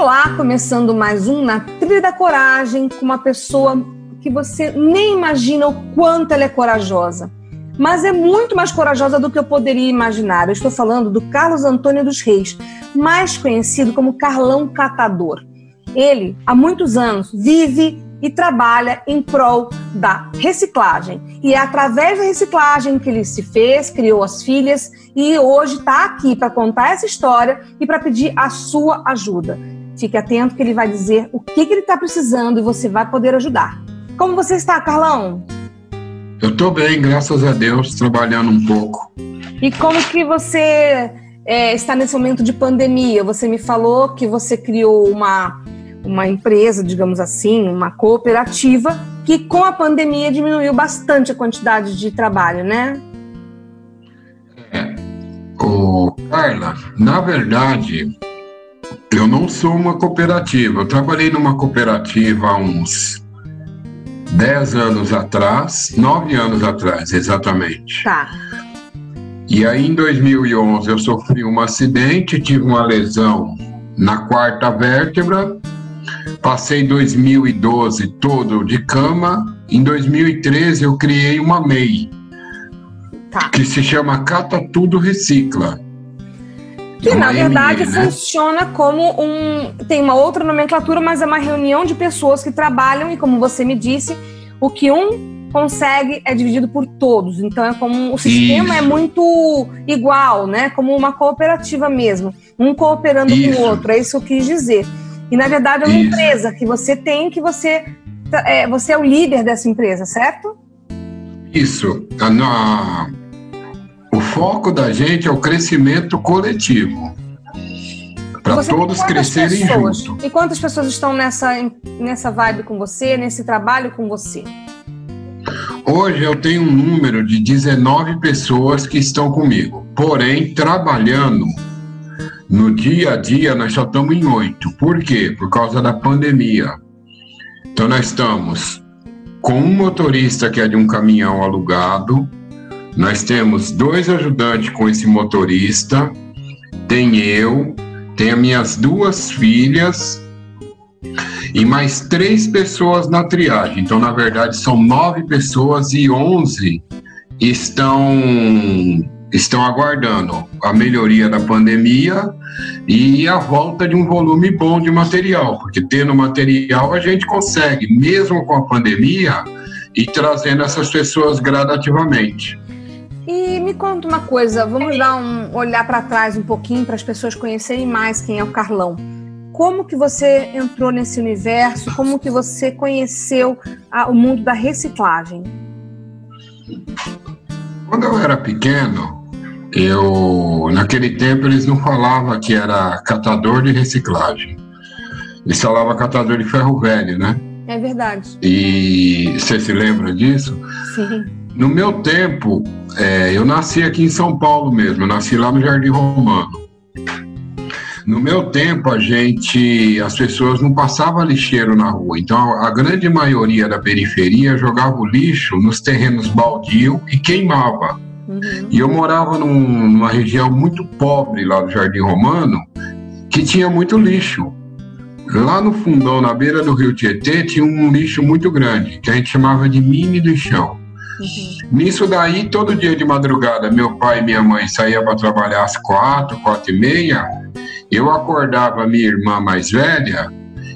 Olá, começando mais um Na Trilha da Coragem com uma pessoa que você nem imagina o quanto ela é corajosa. Mas é muito mais corajosa do que eu poderia imaginar. Eu estou falando do Carlos Antônio dos Reis, mais conhecido como Carlão Catador. Ele, há muitos anos, vive e trabalha em prol da reciclagem. E é através da reciclagem que ele se fez, criou as filhas e hoje está aqui para contar essa história e para pedir a sua ajuda. Fique atento que ele vai dizer o que, que ele está precisando e você vai poder ajudar. Como você está, Carlão? Eu estou bem, graças a Deus, trabalhando um pouco. E como que você é, está nesse momento de pandemia? Você me falou que você criou uma, uma empresa, digamos assim, uma cooperativa, que com a pandemia diminuiu bastante a quantidade de trabalho, né? É. O Carla, na verdade, eu não sou uma cooperativa. Eu trabalhei numa cooperativa há uns 10 anos atrás, 9 anos atrás, exatamente. Tá. E aí, em 2011, eu sofri um acidente, tive uma lesão na quarta vértebra. Passei 2012 todo de cama. Em 2013, eu criei uma MEI, tá. que se chama Cata Tudo Recicla. Que na verdade né? funciona como um. Tem uma outra nomenclatura, mas é uma reunião de pessoas que trabalham e, como você me disse, o que um consegue é dividido por todos. Então é como o sistema é Isso. é muito igual, né? Como uma cooperativa mesmo, um cooperando isso. com o outro. É isso que eu quis dizer. E na verdade é uma isso. empresa que você tem, que você é, você é o líder dessa empresa, certo? Isso. Na, o foco da gente é o crescimento coletivo. Para todos crescerem pessoas? junto. E quantas pessoas estão nessa, nessa vibe com você, nesse trabalho com você? Hoje eu tenho um número de 19 pessoas que estão comigo. Porém, trabalhando no dia a dia, nós só estamos em oito. Por quê? Por causa da pandemia. Então, nós estamos com um motorista que é de um caminhão alugado, nós temos dois ajudantes com esse motorista, tem eu, tem as minhas duas filhas e mais três pessoas na triagem. Então, na verdade, são nove pessoas e onze estão estão aguardando a melhoria da pandemia e a volta de um volume bom de material, porque tendo material a gente consegue, mesmo com a pandemia, ir trazendo essas pessoas gradativamente. E me conta uma coisa, vamos dar um olhar para trás um pouquinho para as pessoas conhecerem mais quem é o Carlão. Como que você entrou nesse universo? Como que você conheceu a, o mundo da reciclagem? Quando eu era pequeno, eu naquele tempo eles não falavam que era catador de reciclagem. Eles falavam catador de ferro velho, né? É verdade. E você se lembra disso? Sim. No meu tempo, é, eu nasci aqui em São Paulo mesmo, eu nasci lá no Jardim Romano. No meu tempo, a gente, as pessoas não passavam lixeiro na rua, então a grande maioria da periferia jogava o lixo nos terrenos baldio e queimava. Uhum. E eu morava num, numa região muito pobre lá do Jardim Romano, que tinha muito lixo. Lá no fundão, na beira do rio Tietê, tinha um lixo muito grande, que a gente chamava de mini lixão. Uhum. Nisso daí, todo dia de madrugada, meu pai e minha mãe saíam para trabalhar às quatro, quatro e meia. Eu acordava minha irmã mais velha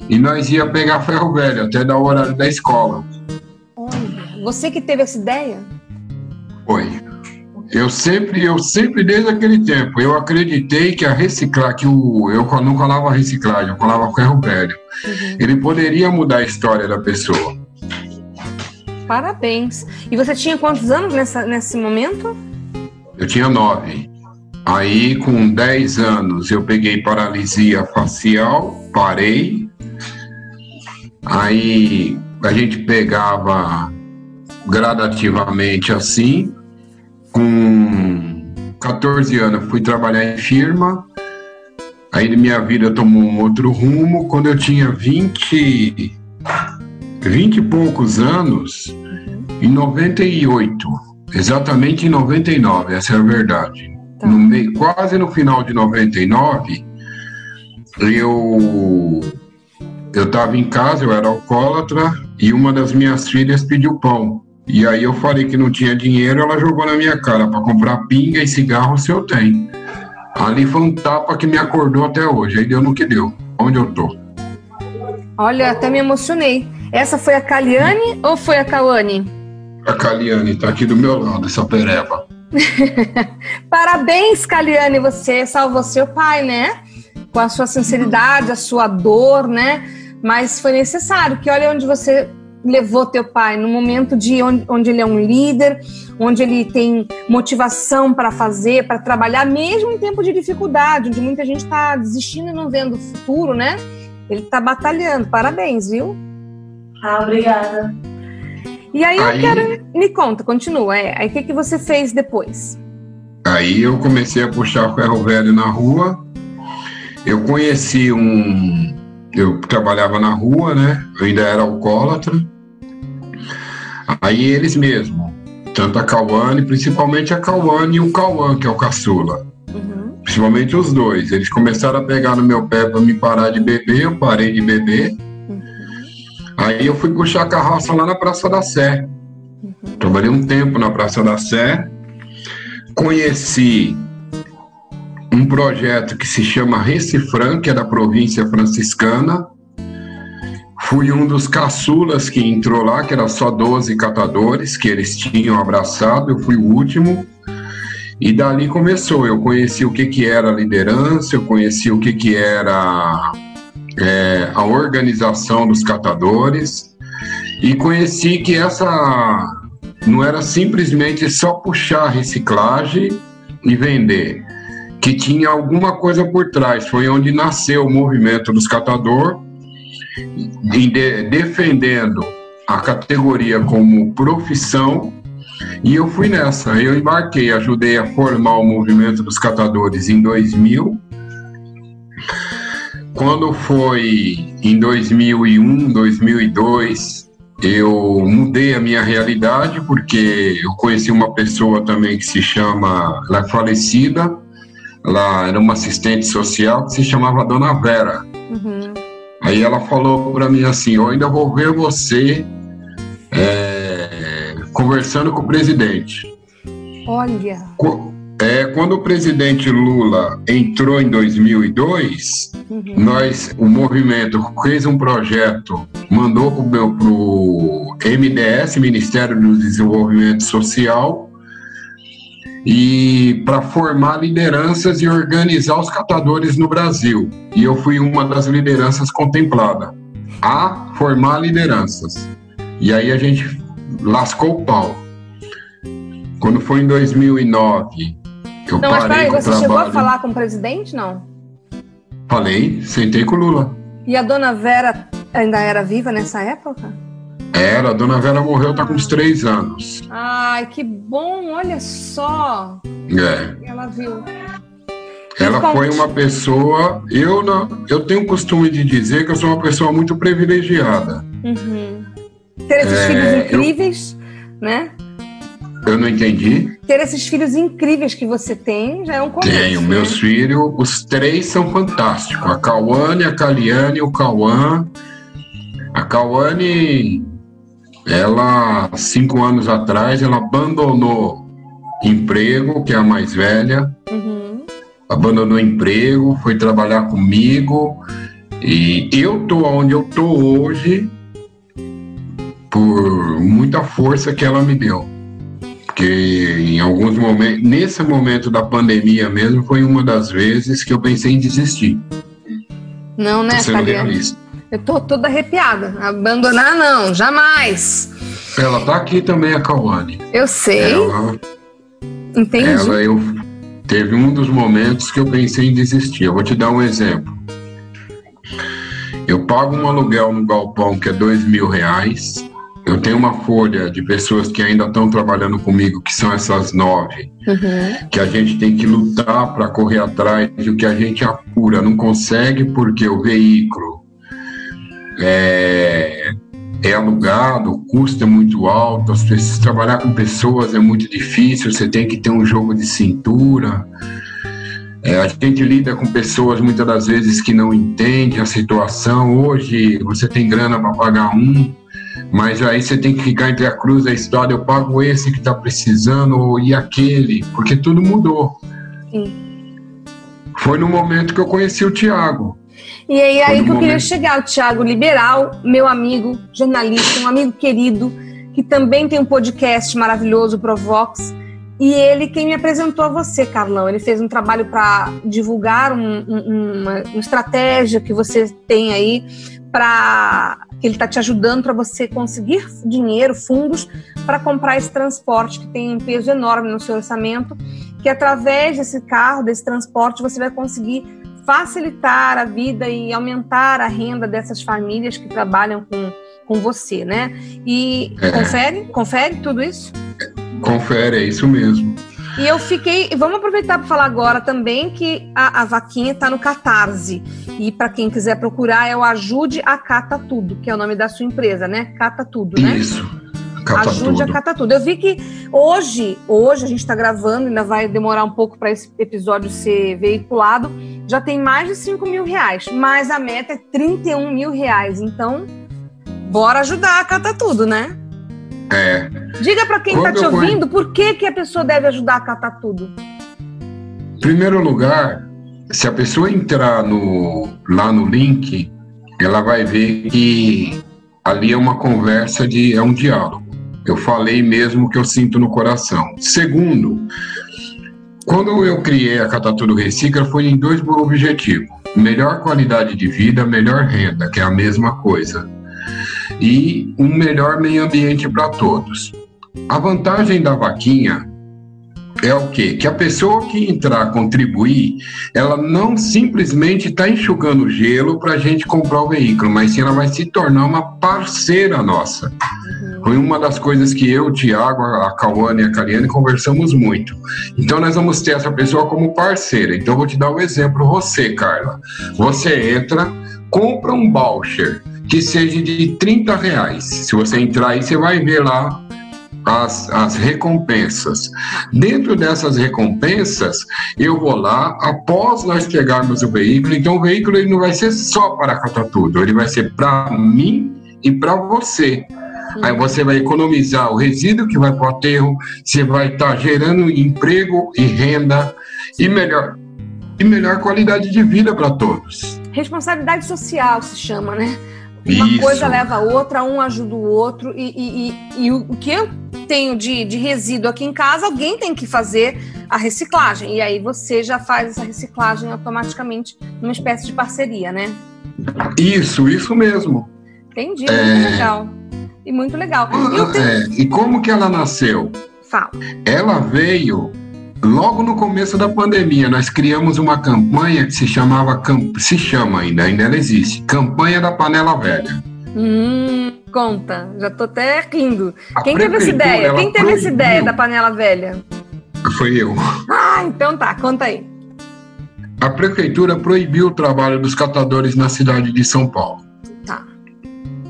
e nós ia pegar ferro velho até dar o horário da escola. Olha, você que teve essa ideia? Foi. Eu sempre, eu sempre desde aquele tempo, eu acreditei que a reciclar, que o, eu não falava reciclagem, eu falava ferro velho. Uhum. Ele poderia mudar a história da pessoa. Parabéns. E você tinha quantos anos nessa, nesse momento? Eu tinha nove. Aí, com 10 anos, eu peguei paralisia facial, parei. Aí, a gente pegava gradativamente assim. Com 14 anos, fui trabalhar em firma. Aí, minha vida tomou um outro rumo. Quando eu tinha 20, 20 e poucos anos, em 98, exatamente em 99, essa é a verdade Tá. No meio, quase no final de 99, eu eu estava em casa, eu era alcoólatra e uma das minhas filhas pediu pão. E aí eu falei que não tinha dinheiro, ela jogou na minha cara para comprar pinga e cigarro se eu tenho. Ali foi um tapa que me acordou até hoje. Aí deu no que deu. Onde eu tô? Olha, até me emocionei. Essa foi a Caliane ou foi a Cauane? A Caliane, tá aqui do meu lado, essa pereba. Parabéns, Caliane, você salvou seu pai, né? Com a sua sinceridade, a sua dor, né? Mas foi necessário, que olha onde você levou teu pai, no momento de onde, onde ele é um líder, onde ele tem motivação para fazer, para trabalhar, mesmo em tempo de dificuldade, onde muita gente está desistindo e não vendo o futuro, né? Ele está batalhando. Parabéns, viu? Ah, obrigada. E aí, aí, eu quero. Me conta, continua. É, aí o que, que você fez depois? Aí eu comecei a puxar ferro velho na rua. Eu conheci um. Eu trabalhava na rua, né? Eu ainda era alcoólatra. Aí eles mesmo, tanto a Cauane, principalmente a Cauane e o Cauã, que é o caçula. Uhum. Principalmente os dois. Eles começaram a pegar no meu pé para me parar de beber, eu parei de beber. Aí eu fui puxar a carroça lá na Praça da Sé. Uhum. Trabalhei um tempo na Praça da Sé. Conheci um projeto que se chama Recifran, que é da província franciscana. Fui um dos caçulas que entrou lá, que era só 12 catadores que eles tinham abraçado. Eu fui o último. E dali começou. Eu conheci o que, que era liderança, eu conheci o que, que era é, a organização dos catadores e conheci que essa não era simplesmente só puxar reciclagem e vender, que tinha alguma coisa por trás. Foi onde nasceu o movimento dos catadores, de, defendendo a categoria como profissão. E eu fui nessa, eu embarquei, ajudei a formar o movimento dos catadores em 2000 quando foi em 2001, 2002, eu mudei a minha realidade porque eu conheci uma pessoa também que se chama, ela é falecida, ela era uma assistente social que se chamava Dona Vera. Uhum. Aí ela falou para mim assim: Eu ainda vou ver você é, conversando com o presidente. Olha. É, quando o presidente Lula entrou em 2002, uhum. nós, o movimento fez um projeto, mandou para o MDS, Ministério do Desenvolvimento Social, e para formar lideranças e organizar os catadores no Brasil. E eu fui uma das lideranças contemplada a formar lideranças. E aí a gente lascou o pau. Quando foi em 2009, eu não, mas peraí, você chegou a falar com o presidente, não? Falei, sentei com o Lula. E a dona Vera ainda era viva nessa época? Era, a dona Vera morreu, tá com uns três anos. Ai, que bom, olha só. É. Ela viu. Ela foi uma pessoa. Eu não, eu tenho o costume de dizer que eu sou uma pessoa muito privilegiada. Uhum. Ter esses é, filhos incríveis, eu, né? Eu não entendi. Ter esses filhos incríveis que você tem já é um começo. Tenho. Né? Meus filhos, os três são fantásticos. A Cauane, a Caliane e o Cauã. A Cauane, ela, cinco anos atrás, ela abandonou emprego, que é a mais velha. Uhum. Abandonou emprego, foi trabalhar comigo. E eu tô onde eu tô hoje por muita força que ela me deu. Porque em alguns momentos, nesse momento da pandemia mesmo, foi uma das vezes que eu pensei em desistir. Não, né, Fabiana? Eu tô toda arrepiada. Abandonar, não, jamais. Ela tá aqui também, a Cauane. Eu sei. Ela, Entendi. Ela, eu, teve um dos momentos que eu pensei em desistir. Eu vou te dar um exemplo. Eu pago um aluguel no galpão que é dois mil reais. Eu tenho uma folha de pessoas que ainda estão trabalhando comigo, que são essas nove, uhum. que a gente tem que lutar para correr atrás do que a gente apura, não consegue porque o veículo é, é alugado, o custo é muito alto, as pessoas, trabalhar com pessoas é muito difícil, você tem que ter um jogo de cintura. É, a gente lida com pessoas muitas das vezes que não entendem a situação. Hoje você tem grana para pagar um, mas aí você tem que ficar entre a cruz da história. Eu pago esse que está precisando e aquele, porque tudo mudou. Sim. Foi no momento que eu conheci o Tiago. E aí, aí que eu queria chegar, o Tiago Liberal, meu amigo, jornalista, um amigo querido, que também tem um podcast maravilhoso, Provox. E ele quem me apresentou a você, Carlão. Ele fez um trabalho para divulgar um, um, uma, uma, estratégia que você tem aí para que ele está te ajudando para você conseguir dinheiro, fundos para comprar esse transporte que tem um peso enorme no seu orçamento, que através desse carro, desse transporte, você vai conseguir facilitar a vida e aumentar a renda dessas famílias que trabalham com, com você, né? E é. confere, confere tudo isso? Confere, é isso mesmo. E eu fiquei. Vamos aproveitar para falar agora também que a, a vaquinha está no Catarse. E para quem quiser procurar, é o Ajude a Cata Tudo, que é o nome da sua empresa, né? Cata Tudo, né? Isso. Cata Ajude tudo. a Cata Tudo. Eu vi que hoje, hoje a gente está gravando, ainda vai demorar um pouco para esse episódio ser veiculado. Já tem mais de 5 mil reais, mas a meta é 31 mil reais. Então, bora ajudar a Cata Tudo, né? É. Diga para quem está te ouvindo por que, que a pessoa deve ajudar a catar tudo. Em primeiro lugar, se a pessoa entrar no, lá no link, ela vai ver que ali é uma conversa de é um diálogo. Eu falei mesmo que eu sinto no coração. Segundo, quando eu criei a Catatudo Recicla, foi em dois objetivos: melhor qualidade de vida, melhor renda, que é a mesma coisa e um melhor meio ambiente para todos. A vantagem da vaquinha é o quê? Que a pessoa que entrar contribuir, ela não simplesmente está enxugando gelo para a gente comprar o veículo, mas sim ela vai se tornar uma parceira nossa. Uhum. Foi uma das coisas que eu, o Tiago, a Cauane e a Cariane conversamos muito. Então nós vamos ter essa pessoa como parceira. Então eu vou te dar um exemplo, você, Carla. Você entra, compra um voucher que seja de 30 reais. Se você entrar aí, você vai ver lá as, as recompensas. Dentro dessas recompensas, eu vou lá, após nós pegarmos o veículo, então o veículo ele não vai ser só para catar tudo, ele vai ser para mim e para você. Aí você vai economizar o resíduo que vai para o aterro, você vai estar tá gerando emprego e renda e melhor, e melhor qualidade de vida para todos. Responsabilidade social se chama, né? Uma Isso. coisa leva a outra, um ajuda o outro, e, e, e, e, o que eu tenho de, de resíduo aqui em casa, alguém tem que fazer a reciclagem. E aí você já faz essa reciclagem automaticamente numa espécie de parceria, né? Isso, isso mesmo. Entendi, é... muito legal. E muito legal. Ah, tenho... é, e como que ela nasceu? Fala. Ela veio Logo no começo da pandemia, nós criamos uma campanha que se chamava, se chama ainda, ainda ela existe, Campanha da Panela Velha. Hum, conta, já tô até rindo. A Quem teve essa ideia? Quem teve essa ideia da panela velha? Foi eu. Ah, então tá, conta aí. A prefeitura proibiu o trabalho dos catadores na cidade de São Paulo. Tá.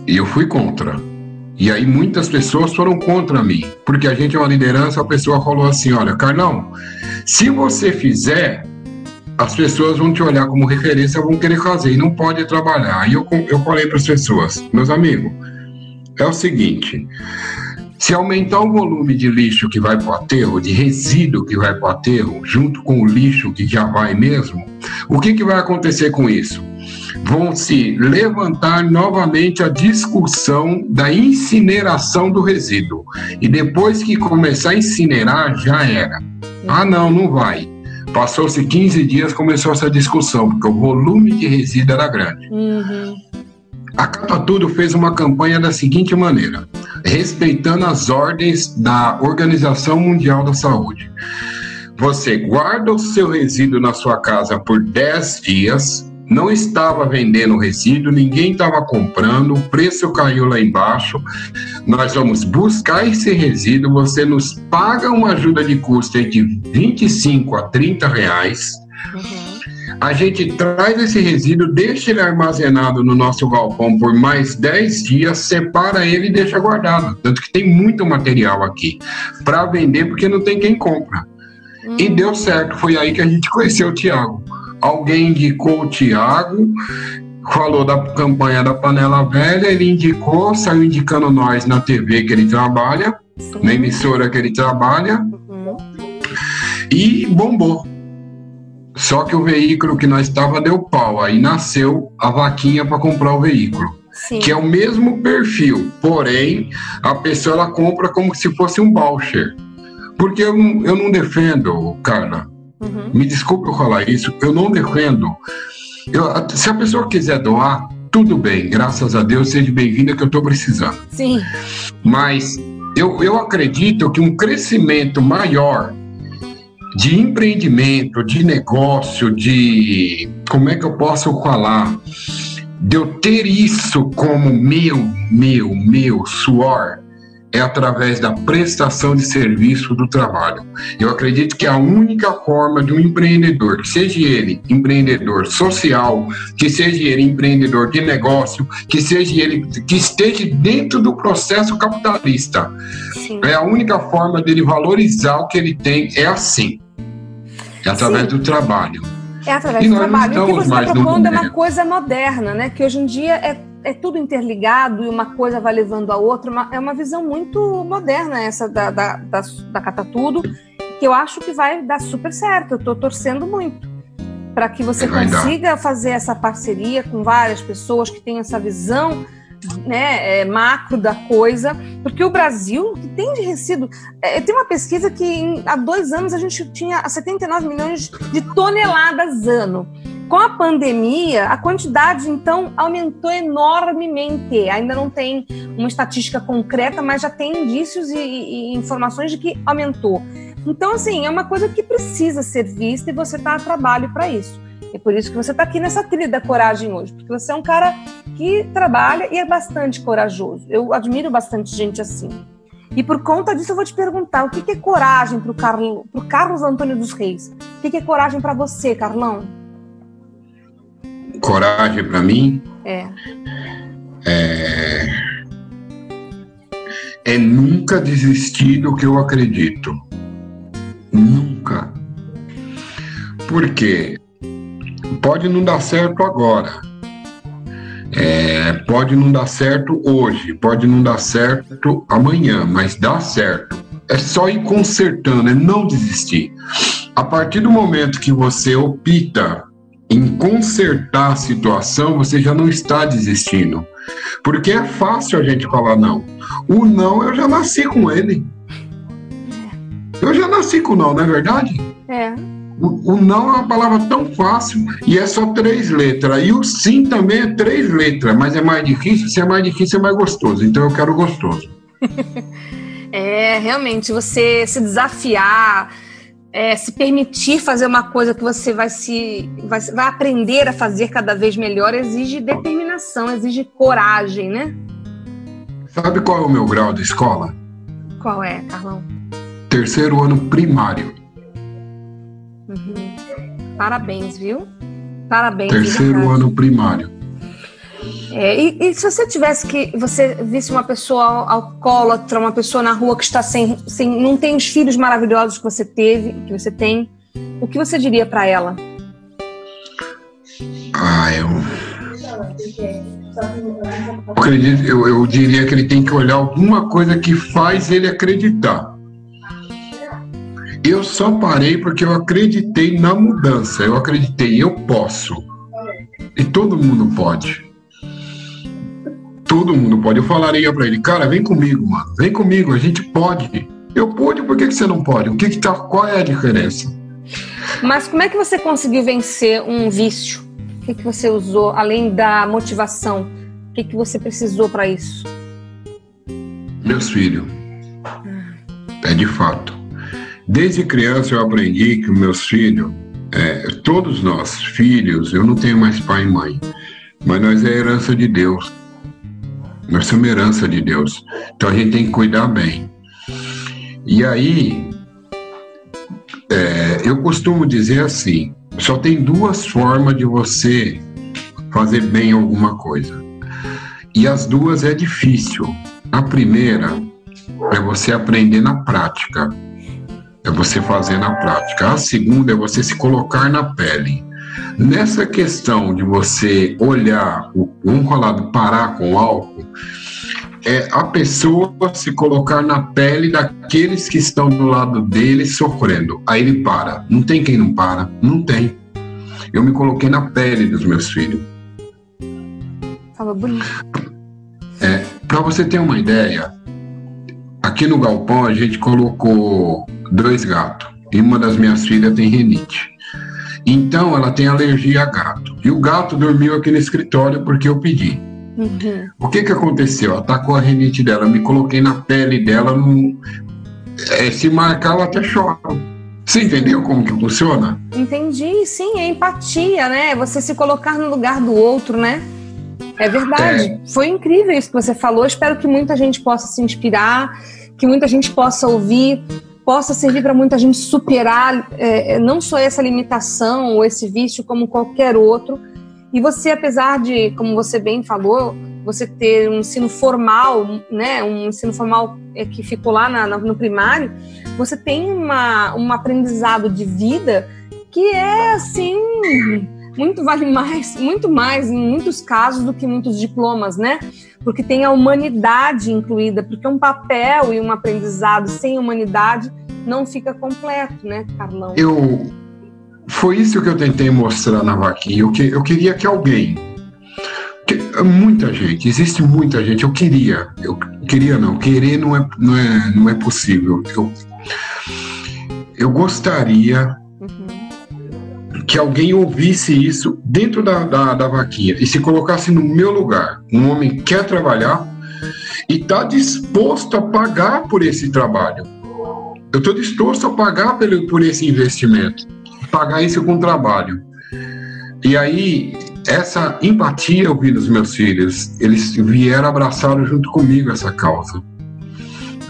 E eu fui contra. E aí muitas pessoas foram contra mim, porque a gente é uma liderança, a pessoa falou assim, olha, Carlão, se você fizer, as pessoas vão te olhar como referência, vão querer fazer, e não pode trabalhar. Aí eu, eu falei para as pessoas, meus amigos, é o seguinte, se aumentar o volume de lixo que vai para o aterro, de resíduo que vai para o aterro, junto com o lixo que já vai mesmo, o que, que vai acontecer com isso? Vão se levantar novamente a discussão da incineração do resíduo. E depois que começar a incinerar, já era. Ah, não, não vai. Passou-se 15 dias, começou essa discussão, porque o volume de resíduo era grande. Uhum. A Cata Tudo fez uma campanha da seguinte maneira, respeitando as ordens da Organização Mundial da Saúde. você guarda o seu resíduo na sua casa por 10 dias, não estava vendendo resíduo, ninguém estava comprando, o preço caiu lá embaixo. Nós vamos buscar esse resíduo, você nos paga uma ajuda de custo de 25 a 30 reais. Uhum. A gente traz esse resíduo, deixa ele armazenado no nosso galpão por mais 10 dias, separa ele e deixa guardado. Tanto que tem muito material aqui para vender porque não tem quem compra. Uhum. E deu certo, foi aí que a gente conheceu o Tiago alguém indicou o Tiago, falou da campanha da panela velha, ele indicou, saiu indicando nós na TV que ele trabalha, Sim. na emissora que ele trabalha, uhum. e bombou. Só que o veículo que nós estava deu pau, aí nasceu a vaquinha para comprar o veículo. Sim. Que é o mesmo perfil, porém a pessoa ela compra como se fosse um voucher. Porque eu, eu não defendo, Carla, Uhum. Me desculpe eu falar isso, eu não defendo. Eu, se a pessoa quiser doar, tudo bem, graças a Deus, seja bem-vinda que eu estou precisando. Sim. Mas eu, eu acredito que um crescimento maior de empreendimento, de negócio, de. Como é que eu posso falar? De eu ter isso como meu, meu, meu suor, é através da prestação de serviço do trabalho. Eu acredito que a única forma de um empreendedor, que seja ele empreendedor social, que seja ele empreendedor de negócio, que seja ele que esteja dentro do processo capitalista, Sim. é a única forma dele valorizar o que ele tem é assim, é através Sim. do trabalho. É através e do trabalho. O que você está propondo é uma coisa moderna, né? Que hoje em dia é é tudo interligado e uma coisa vai levando a outra. Uma, é uma visão muito moderna essa da, da, da, da Cata Tudo, que eu acho que vai dar super certo. Eu estou torcendo muito para que você consiga fazer essa parceria com várias pessoas que tenham essa visão né, é, macro da coisa, porque o Brasil, que tem de resíduo, é, tem uma pesquisa que em, há dois anos a gente tinha 79 milhões de toneladas ano. Com a pandemia, a quantidade então aumentou enormemente. Ainda não tem uma estatística concreta, mas já tem indícios e, e, informações de que aumentou. Então, assim, é uma coisa que precisa ser vista e você está a trabalho para isso. É por isso que você está aqui nessa trilha da coragem hoje, porque você é um cara que trabalha e é bastante corajoso. Eu admiro bastante gente assim. E por conta disso, eu vou te perguntar: o que é coragem para o Carlos Antônio dos Reis? O que é coragem para você, Carlão? Coragem para mim é. é. é nunca desistir do que eu acredito. Nunca. Porque pode não dar certo agora. É, pode não dar certo hoje, pode não dar certo amanhã, mas dá certo. É só ir consertando, é não desistir. A partir do momento que você opta em consertar a situação, você já não está desistindo. Porque é fácil a gente falar não. O não eu já nasci com ele. Eu já nasci com não, não é verdade? É. O, o não é uma palavra tão fácil e é só três letras. E o sim também é três letras, mas é mais difícil. Se é mais difícil, é mais gostoso. Então eu quero gostoso. é, realmente, você se desafiar é, se permitir fazer uma coisa que você vai se vai, vai aprender a fazer cada vez melhor exige determinação, exige coragem, né? Sabe qual é o meu grau de escola? Qual é, Carlão? Terceiro ano primário. Uhum. Parabéns, viu? Parabéns. Terceiro ano primário. É, e, e, se você tivesse que você visse uma pessoa alcoólatra, uma pessoa na rua que está sem, sem não tem os filhos maravilhosos que você teve, que você tem, o que você diria para ela? Ah, eu eu, eu diria que ele tem que olhar alguma coisa que faz ele acreditar. Eu só parei porque eu acreditei na mudança. Eu acreditei, eu posso. E todo mundo pode. Todo mundo pode. Eu falaria para ele, cara, vem comigo, mano. Vem comigo, a gente pode. Eu pude, por que, que você não pode? O que, que tá, qual é a diferença? Mas como é que você conseguiu vencer um vício? O que, que você usou, além da motivação? O que, que você precisou para isso? Meus filhos. É de fato. Desde criança eu aprendi que meus filhos, é, todos nós, filhos, eu não tenho mais pai e mãe, mas nós é herança de Deus. Nós somos herança de Deus. Então a gente tem que cuidar bem. E aí, é, eu costumo dizer assim: só tem duas formas de você fazer bem alguma coisa. E as duas é difícil. A primeira é você aprender na prática. É você fazer na prática. A segunda é você se colocar na pele. Nessa questão de você olhar um colado parar com álcool, é a pessoa se colocar na pele daqueles que estão do lado dele sofrendo. Aí ele para. Não tem quem não para. Não tem. Eu me coloquei na pele dos meus filhos. Falou bonito. É, para você ter uma ideia, aqui no galpão a gente colocou dois gatos. E uma das minhas filhas tem renite. Então ela tem alergia a gato. E o gato dormiu aqui no escritório porque eu pedi. Uhum. O que que aconteceu? Atacou a renite dela, me coloquei na pele dela, no... É, se marcar ela até chora. Você entendeu como que funciona? Entendi, sim, é empatia, né? Você se colocar no lugar do outro, né? É verdade. É. Foi incrível isso que você falou. Espero que muita gente possa se inspirar, que muita gente possa ouvir, possa servir para muita gente superar é, é, não só essa limitação ou esse vício, como qualquer outro. E você, apesar de, como você bem falou, você ter um ensino formal, né, um ensino formal é, que ficou lá na, no primário, você tem uma, um aprendizado de vida que é assim muito vale mais, muito mais em muitos casos do que muitos diplomas, né? Porque tem a humanidade incluída, porque um papel e um aprendizado sem humanidade não fica completo, né, Carlão? Eu foi isso que eu tentei mostrar na vaquinha. Eu, que, eu queria que alguém que, muita gente, existe muita gente. Eu queria, eu queria não, querer não é, não é, não é possível. Eu, eu gostaria que alguém ouvisse isso dentro da, da, da vaquinha e se colocasse no meu lugar. Um homem quer trabalhar e está disposto a pagar por esse trabalho. Eu estou disposto a pagar por, por esse investimento, pagar isso com trabalho. E aí, essa empatia eu vi nos meus filhos, eles vieram abraçaram junto comigo essa causa.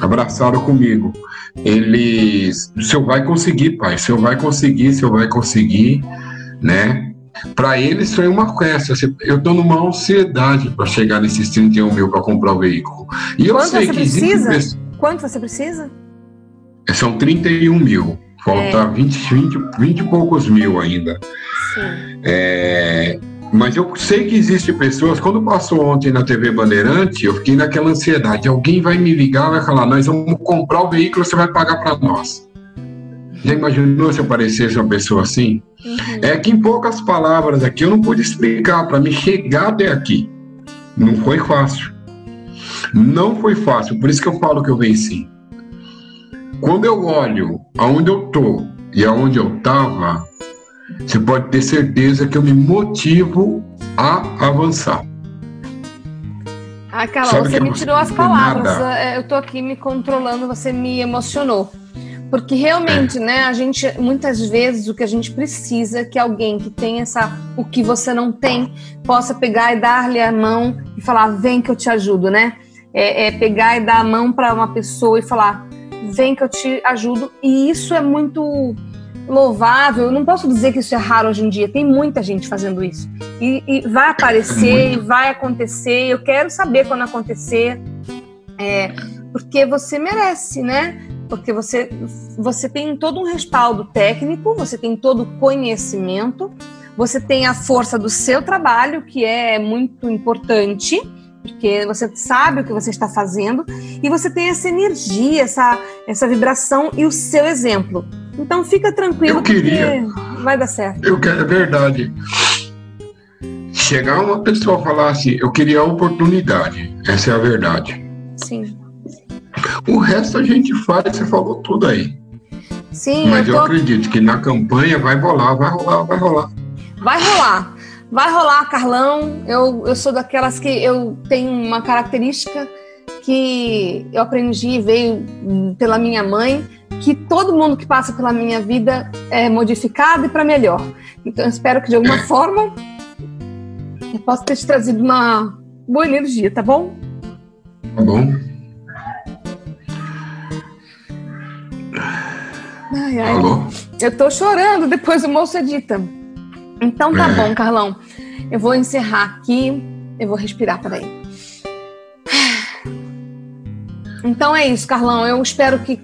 Abraçaram comigo ele, o senhor vai conseguir, pai, o senhor vai conseguir, o senhor vai conseguir, né? Para eles foi uma festa. Eu estou numa ansiedade para chegar nesses 31 mil para comprar o veículo. E eu Quanto sei você que precisa? Quanto você precisa? É, são 31 mil. Falta é. 20, 20, 20 e poucos mil ainda. Sim. É, mas eu sei que existem pessoas. Quando passou ontem na TV Bandeirante, eu fiquei naquela ansiedade. Alguém vai me ligar, vai falar: Nós vamos comprar o veículo, você vai pagar para nós. Já imaginou se aparecesse uma pessoa assim? Uhum. É que em poucas palavras aqui eu não pude explicar para me chegar até aqui. Não foi fácil. Não foi fácil, por isso que eu falo que eu venci. Quando eu olho aonde eu tô e aonde eu tava, você pode ter certeza que eu me motivo a avançar. Ah, Carol, você me tirou as palavras. É, eu tô aqui me controlando, você me emocionou. Porque realmente, é. né, a gente, muitas vezes, o que a gente precisa é que alguém que tem essa, o que você não tem, possa pegar e dar-lhe a mão e falar, vem que eu te ajudo, né? É, é pegar e dar a mão para uma pessoa e falar, vem que eu te ajudo. E isso é muito louvável. Eu não posso dizer que isso é raro hoje em dia. Tem muita gente fazendo isso. E, e vai aparecer, e vai acontecer. Eu quero saber quando acontecer. É, porque você merece, né? Porque você, você tem todo um respaldo técnico, você tem todo o conhecimento, você tem a força do seu trabalho, que é muito importante, porque você sabe o que você está fazendo, e você tem essa energia, essa, essa vibração e o seu exemplo. Então fica tranquilo eu queria, vai dar certo. Eu quero, é verdade. Chegar uma pessoa e falar assim, eu queria a oportunidade. Essa é a verdade. Sim. O resto a gente faz, você falou tudo aí. Sim. Mas eu, tô... eu acredito que na campanha vai rolar, vai rolar, vai rolar. Vai rolar. Vai rolar, Carlão. Eu, eu sou daquelas que eu tenho uma característica que eu aprendi, veio pela minha mãe, que todo mundo que passa pela minha vida é modificado e para melhor. Então, eu espero que de alguma forma eu possa ter te trazido uma boa energia, tá bom? Tá bom. Ai, ai. Alô? Eu tô chorando depois do moço edita. Então tá é. bom, Carlão. Eu vou encerrar aqui. Eu vou respirar, peraí. Então é isso, Carlão. Eu espero que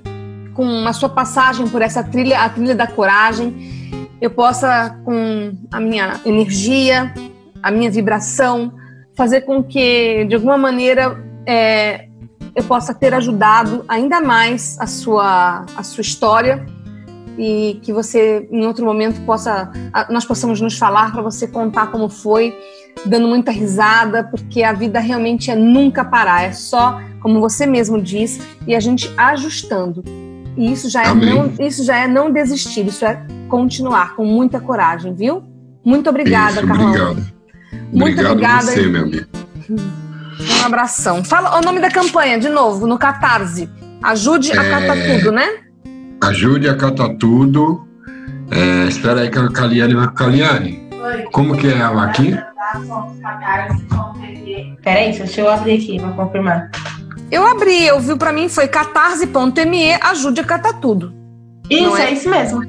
com a sua passagem por essa trilha, a trilha da coragem, eu possa, com a minha energia, a minha vibração, fazer com que, de alguma maneira, é, eu possa ter ajudado ainda mais a sua, a sua história e que você, em outro momento, possa, nós possamos nos falar para você contar como foi, dando muita risada, porque a vida realmente é nunca parar, é só, como você mesmo diz, e a gente ajustando. E isso já é, não, isso já é não desistir, isso é continuar com muita coragem, viu? Muito obrigada, isso, Carlão. Obrigado. Muito obrigado obrigada. você, meu amigo. Um abração. Fala o nome da campanha, de novo, no Catarse. Ajude a é... catar tudo, né? Ajude a catar tudo. É, espera aí que a Caliane vai. Caliane, como que é ela aqui? Peraí, deixa eu abrir aqui para confirmar. Eu abri, eu vi para mim foi catarse.me, ajude a catar tudo. Isso, é? é? isso mesmo.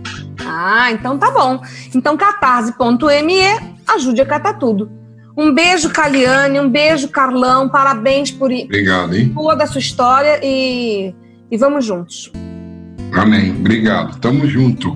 Ah, então tá bom. Então catarse.me, ajude a catar tudo. Um beijo, Caliane, um beijo, Carlão, parabéns por Obrigado, hein? toda a sua história e, e vamos juntos. Amém. Obrigado. Tamo junto.